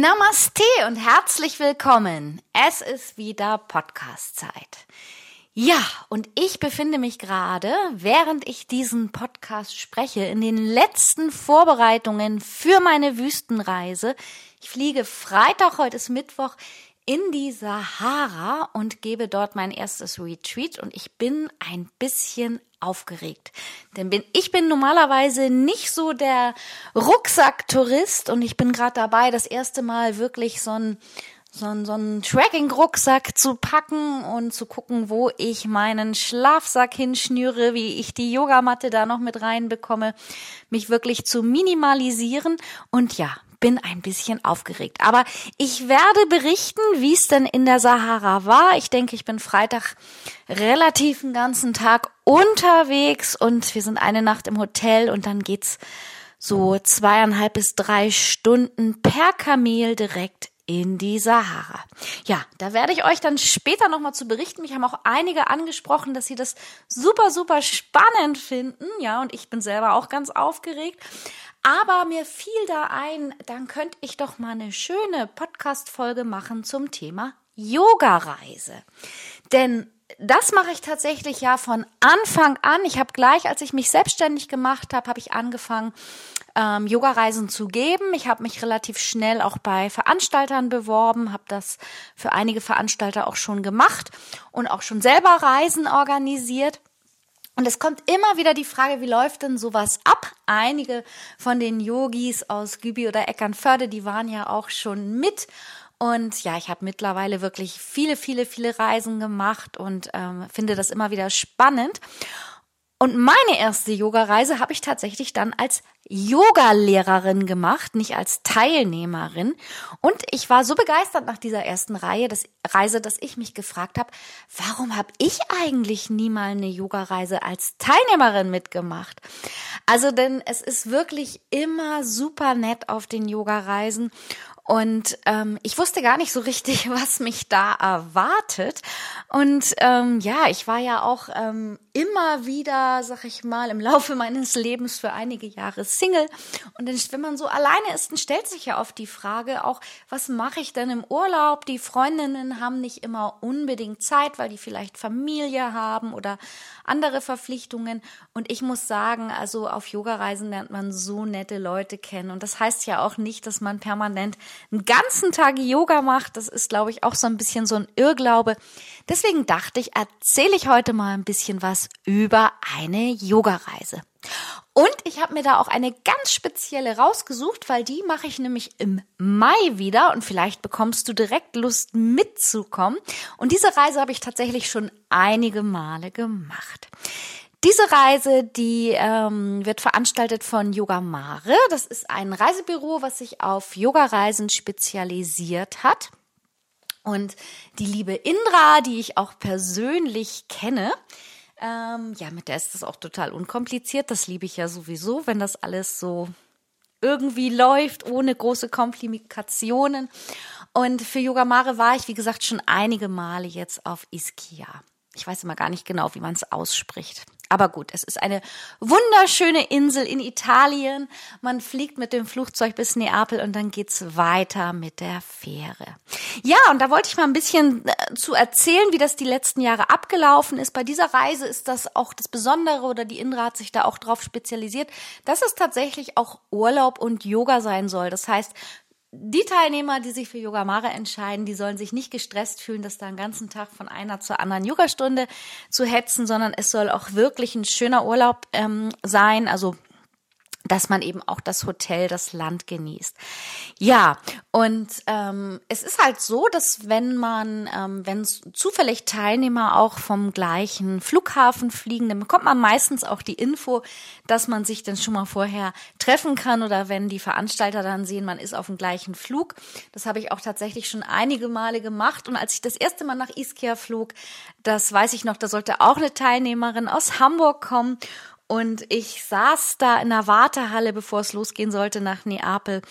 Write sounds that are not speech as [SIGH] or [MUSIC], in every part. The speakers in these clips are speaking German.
Namaste und herzlich willkommen. Es ist wieder Podcast-Zeit. Ja, und ich befinde mich gerade, während ich diesen Podcast spreche, in den letzten Vorbereitungen für meine Wüstenreise. Ich fliege Freitag, heute ist Mittwoch, in die Sahara und gebe dort mein erstes Retreat und ich bin ein bisschen aufgeregt. Denn bin, ich bin normalerweise nicht so der Rucksacktourist und ich bin gerade dabei, das erste Mal wirklich so ein so ein, so ein Tracking-Rucksack zu packen und zu gucken, wo ich meinen Schlafsack hinschnüre, wie ich die Yogamatte da noch mit reinbekomme, mich wirklich zu minimalisieren. Und ja, bin ein bisschen aufgeregt. Aber ich werde berichten, wie es denn in der Sahara war. Ich denke, ich bin Freitag relativ den ganzen Tag unterwegs und wir sind eine Nacht im Hotel und dann geht's so zweieinhalb bis drei Stunden per Kamel direkt in die Sahara. Ja, da werde ich euch dann später nochmal zu berichten. Mich haben auch einige angesprochen, dass sie das super, super spannend finden. Ja, und ich bin selber auch ganz aufgeregt. Aber mir fiel da ein, dann könnte ich doch mal eine schöne Podcast-Folge machen zum Thema Yoga-Reise. Denn das mache ich tatsächlich ja von Anfang an. Ich habe gleich, als ich mich selbstständig gemacht habe, habe ich angefangen, ähm, Yoga-Reisen zu geben. Ich habe mich relativ schnell auch bei Veranstaltern beworben, habe das für einige Veranstalter auch schon gemacht und auch schon selber Reisen organisiert. Und es kommt immer wieder die Frage, wie läuft denn sowas ab? Einige von den Yogis aus Gübi oder Eckernförde, die waren ja auch schon mit. Und ja, ich habe mittlerweile wirklich viele, viele, viele Reisen gemacht und ähm, finde das immer wieder spannend. Und meine erste Yoga-Reise habe ich tatsächlich dann als Yoga-Lehrerin gemacht, nicht als Teilnehmerin. Und ich war so begeistert nach dieser ersten Reihe, dass, Reise, dass ich mich gefragt habe, warum habe ich eigentlich nie mal eine Yoga-Reise als Teilnehmerin mitgemacht? Also denn es ist wirklich immer super nett auf den Yoga-Reisen. Und ähm, ich wusste gar nicht so richtig, [LAUGHS] was mich da erwartet. Und ähm, ja, ich war ja auch ähm, immer wieder, sag ich mal, im Laufe [LAUGHS] meines Lebens für einige Jahre Single. Und wenn man so alleine ist, dann stellt sich ja oft die Frage auch, was mache ich denn im Urlaub? Die Freundinnen haben nicht immer unbedingt Zeit, weil die vielleicht Familie haben oder andere Verpflichtungen. Und ich muss sagen, also auf Yogareisen lernt man so nette Leute kennen. Und das heißt ja auch nicht, dass man permanent einen ganzen Tag Yoga macht. Das ist, glaube ich, auch so ein bisschen so ein Irrglaube. Deswegen dachte ich, erzähle ich heute mal ein bisschen was über eine Yogareise. Und ich habe mir da auch eine ganz spezielle rausgesucht, weil die mache ich nämlich im Mai wieder und vielleicht bekommst du direkt Lust mitzukommen. Und diese Reise habe ich tatsächlich schon einige Male gemacht. Diese Reise, die ähm, wird veranstaltet von Yoga Mare. Das ist ein Reisebüro, was sich auf Yoga-Reisen spezialisiert hat. Und die liebe Indra, die ich auch persönlich kenne, ähm, ja, mit der ist das auch total unkompliziert. Das liebe ich ja sowieso, wenn das alles so irgendwie läuft, ohne große Komplikationen. Und für Yoga Mare war ich, wie gesagt, schon einige Male jetzt auf Ischia. Ich weiß immer gar nicht genau, wie man es ausspricht. Aber gut, es ist eine wunderschöne Insel in Italien. Man fliegt mit dem Flugzeug bis Neapel und dann geht's weiter mit der Fähre. Ja, und da wollte ich mal ein bisschen äh, zu erzählen, wie das die letzten Jahre abgelaufen ist. Bei dieser Reise ist das auch das Besondere oder die Indra hat sich da auch drauf spezialisiert, dass es tatsächlich auch Urlaub und Yoga sein soll. Das heißt, die Teilnehmer, die sich für Yoga Mare entscheiden, die sollen sich nicht gestresst fühlen, dass da einen ganzen Tag von einer zur anderen Yogastunde zu hetzen, sondern es soll auch wirklich ein schöner Urlaub ähm, sein. Also dass man eben auch das Hotel, das Land genießt. Ja, und ähm, es ist halt so, dass wenn man, ähm, wenn zufällig Teilnehmer auch vom gleichen Flughafen fliegen, dann bekommt man meistens auch die Info, dass man sich dann schon mal vorher treffen kann oder wenn die Veranstalter dann sehen, man ist auf dem gleichen Flug. Das habe ich auch tatsächlich schon einige Male gemacht. Und als ich das erste Mal nach Ischia flog, das weiß ich noch, da sollte auch eine Teilnehmerin aus Hamburg kommen. Und ich saß da in der Wartehalle, bevor es losgehen sollte nach Neapel.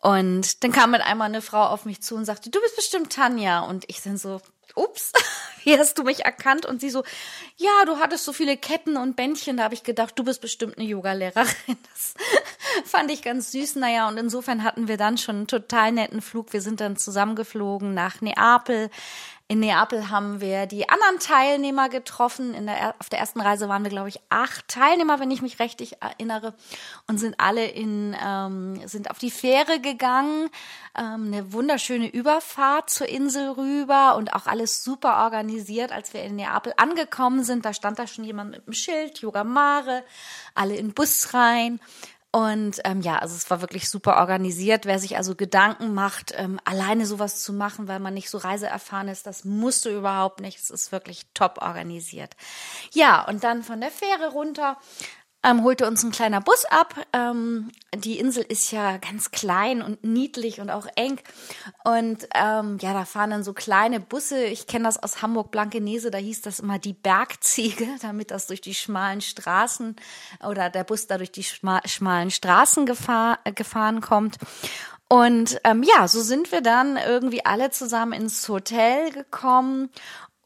Und dann kam mit einmal eine Frau auf mich zu und sagte, du bist bestimmt Tanja. Und ich dann so, ups, [LAUGHS] wie hast du mich erkannt? Und sie so, ja, du hattest so viele Ketten und Bändchen. Da habe ich gedacht, du bist bestimmt eine Yogalehrerin. [LAUGHS] Das fand ich ganz süß. Naja, und insofern hatten wir dann schon einen total netten Flug. Wir sind dann zusammengeflogen nach Neapel. In Neapel haben wir die anderen Teilnehmer getroffen. Der, auf der ersten Reise waren wir, glaube ich, acht Teilnehmer, wenn ich mich richtig erinnere, und sind alle in, ähm, sind auf die Fähre gegangen. Ähm, eine wunderschöne Überfahrt zur Insel rüber und auch alles super organisiert. Als wir in Neapel angekommen sind, da stand da schon jemand mit einem Schild, Yoga Mare, alle in Bus rein. Und ähm, ja, also es war wirklich super organisiert. Wer sich also Gedanken macht, ähm, alleine sowas zu machen, weil man nicht so reiseerfahren ist, das musst du überhaupt nicht. Es ist wirklich top organisiert. Ja, und dann von der Fähre runter ähm, holte uns ein kleiner Bus ab. Ähm, die Insel ist ja ganz klein und niedlich und auch eng. Und ähm, ja, da fahren dann so kleine Busse. Ich kenne das aus Hamburg Blankenese, da hieß das immer die Bergziege, [LAUGHS] damit das durch die schmalen Straßen oder der Bus da durch die schmalen Straßen gefahr, gefahren kommt. Und ähm, ja, so sind wir dann irgendwie alle zusammen ins Hotel gekommen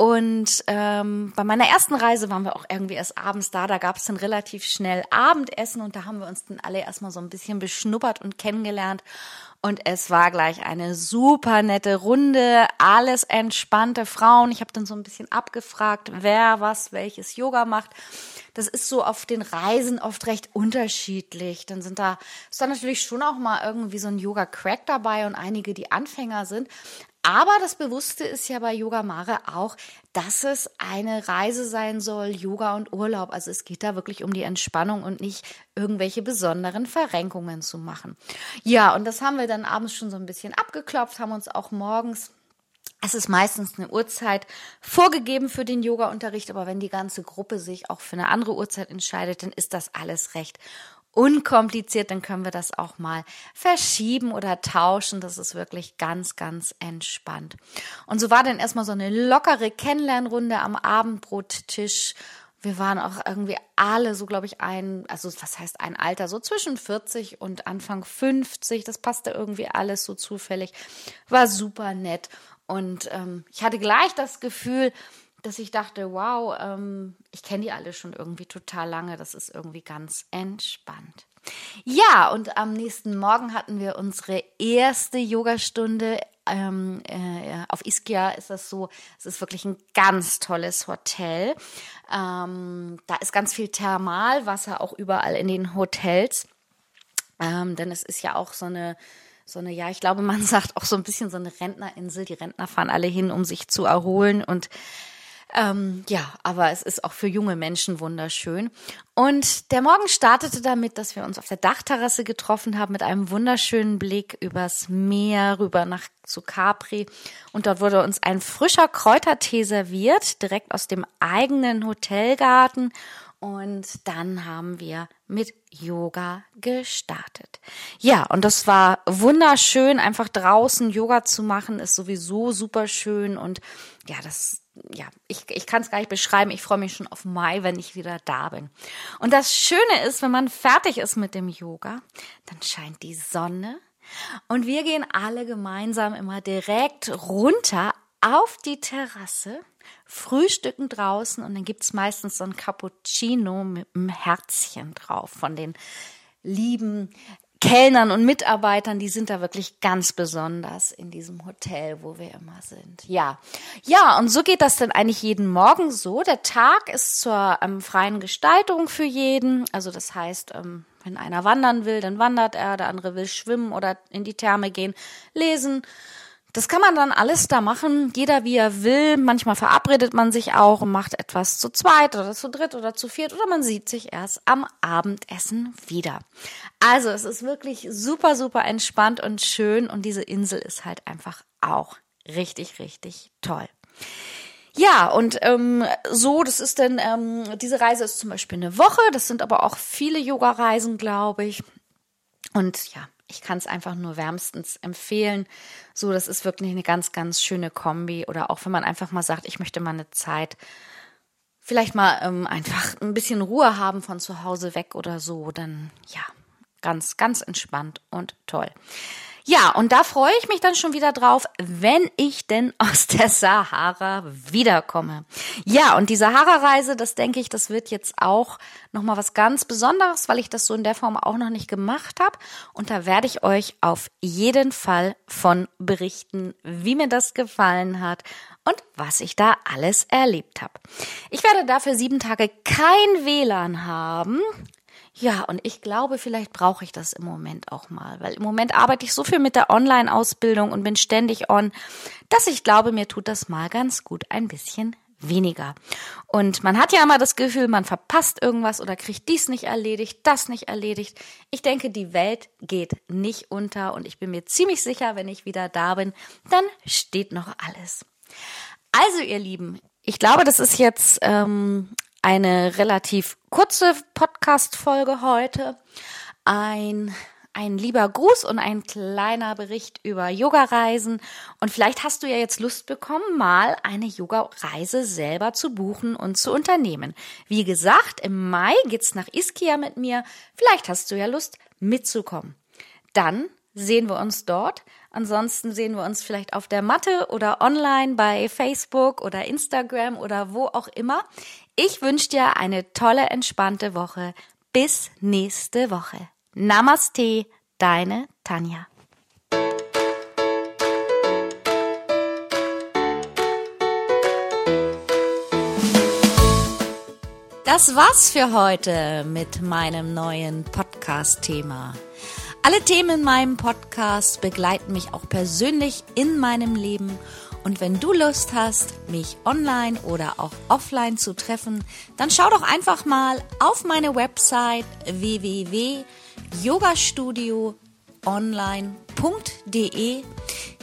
und ähm, bei meiner ersten Reise waren wir auch irgendwie erst abends da. Da gab es dann relativ schnell Abendessen und da haben wir uns dann alle erstmal so ein bisschen beschnuppert und kennengelernt. Und es war gleich eine super nette Runde, alles entspannte Frauen. Ich habe dann so ein bisschen abgefragt, wer was, welches Yoga macht. Das ist so auf den Reisen oft recht unterschiedlich. Dann sind da, ist da natürlich schon auch mal irgendwie so ein Yoga-Crack dabei und einige, die Anfänger sind. Aber das Bewusste ist ja bei Yoga Mare auch, dass es eine Reise sein soll, Yoga und Urlaub. Also es geht da wirklich um die Entspannung und nicht irgendwelche besonderen Verrenkungen zu machen. Ja, und das haben wir dann abends schon so ein bisschen abgeklopft, haben uns auch morgens es ist meistens eine Uhrzeit vorgegeben für den Yoga-Unterricht, aber wenn die ganze Gruppe sich auch für eine andere Uhrzeit entscheidet, dann ist das alles recht unkompliziert, dann können wir das auch mal verschieben oder tauschen. Das ist wirklich ganz, ganz entspannt. Und so war dann erstmal so eine lockere Kennenlernrunde am Abendbrottisch. Wir waren auch irgendwie alle so, glaube ich, ein, also was heißt ein Alter, so zwischen 40 und Anfang 50. Das passte irgendwie alles so zufällig. War super nett. Und ähm, ich hatte gleich das Gefühl, dass ich dachte, wow, ähm, ich kenne die alle schon irgendwie total lange. Das ist irgendwie ganz entspannt. Ja, und am nächsten Morgen hatten wir unsere erste Yogastunde. Ähm, äh, auf Ischia ist das so, es ist wirklich ein ganz tolles Hotel. Ähm, da ist ganz viel Thermalwasser auch überall in den Hotels. Ähm, denn es ist ja auch so eine, so eine, ja, ich glaube, man [LAUGHS] sagt auch so ein bisschen so eine Rentnerinsel. Die Rentner fahren alle hin, um sich zu erholen und ähm, ja, aber es ist auch für junge Menschen wunderschön. Und der Morgen startete damit, dass wir uns auf der Dachterrasse getroffen haben mit einem wunderschönen Blick übers Meer rüber nach zu Capri. Und dort wurde uns ein frischer Kräutertee serviert, direkt aus dem eigenen Hotelgarten. Und dann haben wir mit Yoga gestartet. Ja, und das war wunderschön. Einfach draußen Yoga zu machen ist sowieso super schön. Und ja, das ja, ich, ich kann es gar nicht beschreiben. Ich freue mich schon auf Mai, wenn ich wieder da bin. Und das Schöne ist, wenn man fertig ist mit dem Yoga, dann scheint die Sonne und wir gehen alle gemeinsam immer direkt runter auf die Terrasse, frühstücken draußen und dann gibt's meistens so ein Cappuccino mit einem Herzchen drauf von den lieben Kellnern und Mitarbeitern, die sind da wirklich ganz besonders in diesem Hotel, wo wir immer sind. Ja, ja, und so geht das dann eigentlich jeden Morgen so. Der Tag ist zur ähm, freien Gestaltung für jeden. Also das heißt, ähm, wenn einer wandern will, dann wandert er, der andere will schwimmen oder in die Therme gehen, lesen. Das kann man dann alles da machen, jeder wie er will. Manchmal verabredet man sich auch und macht etwas zu zweit oder zu dritt oder zu viert oder man sieht sich erst am Abendessen wieder. Also es ist wirklich super, super entspannt und schön und diese Insel ist halt einfach auch richtig, richtig toll. Ja, und ähm, so, das ist dann, ähm, diese Reise ist zum Beispiel eine Woche, das sind aber auch viele Yoga-Reisen, glaube ich. Und ja, ich kann es einfach nur wärmstens empfehlen. So, das ist wirklich eine ganz, ganz schöne Kombi. Oder auch wenn man einfach mal sagt, ich möchte mal eine Zeit vielleicht mal ähm, einfach ein bisschen Ruhe haben von zu Hause weg oder so, dann ja, ganz, ganz entspannt und toll. Ja, und da freue ich mich dann schon wieder drauf, wenn ich denn [LAUGHS] aus der Sahara wiederkomme. Ja, und die Sahara-Reise, das denke ich, das wird jetzt auch nochmal was ganz Besonderes, weil ich das so in der Form auch noch nicht gemacht habe. Und da werde ich euch auf jeden Fall von berichten, wie mir das gefallen hat und was ich da alles erlebt habe. Ich werde dafür sieben Tage kein WLAN haben. Ja, und ich glaube, vielleicht brauche ich das im Moment auch mal, weil im Moment arbeite ich so viel mit der Online-Ausbildung und bin ständig on, dass ich glaube, mir tut das mal ganz gut ein bisschen weniger. Und man hat ja immer das Gefühl, man verpasst irgendwas oder kriegt dies nicht erledigt, das nicht erledigt. Ich denke, die Welt geht nicht unter und ich bin mir ziemlich sicher, wenn ich wieder da bin, dann steht noch alles. Also, ihr Lieben, ich glaube, das ist jetzt ähm, eine relativ kurze Podcast-Folge heute. Ein, ein lieber Gruß und ein kleiner Bericht über Yoga-Reisen. Und vielleicht hast du ja jetzt Lust bekommen, mal eine Yoga-Reise selber zu buchen und zu unternehmen. Wie gesagt, im Mai geht's nach Ischia mit mir. Vielleicht hast du ja Lust mitzukommen. Dann sehen wir uns dort. Ansonsten sehen wir uns vielleicht auf der Matte oder online bei Facebook oder Instagram oder wo auch immer. Ich wünsche dir eine tolle, entspannte Woche. Bis nächste Woche. Namaste, deine Tanja. Das war's für heute mit meinem neuen Podcast-Thema. Alle Themen in meinem Podcast begleiten mich auch persönlich in meinem Leben und wenn du Lust hast, mich online oder auch offline zu treffen, dann schau doch einfach mal auf meine Website www.yogastudioonline.de.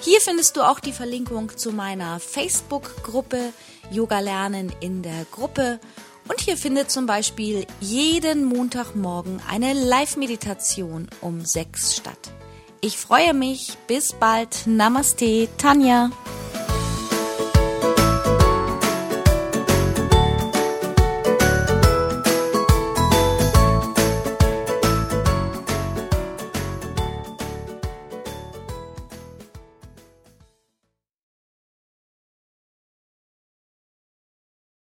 Hier findest du auch die Verlinkung zu meiner Facebook-Gruppe Yoga lernen in der Gruppe. Und hier findet zum Beispiel jeden Montagmorgen eine Live-Meditation um sechs statt. Ich freue mich. Bis bald. Namaste, Tanja.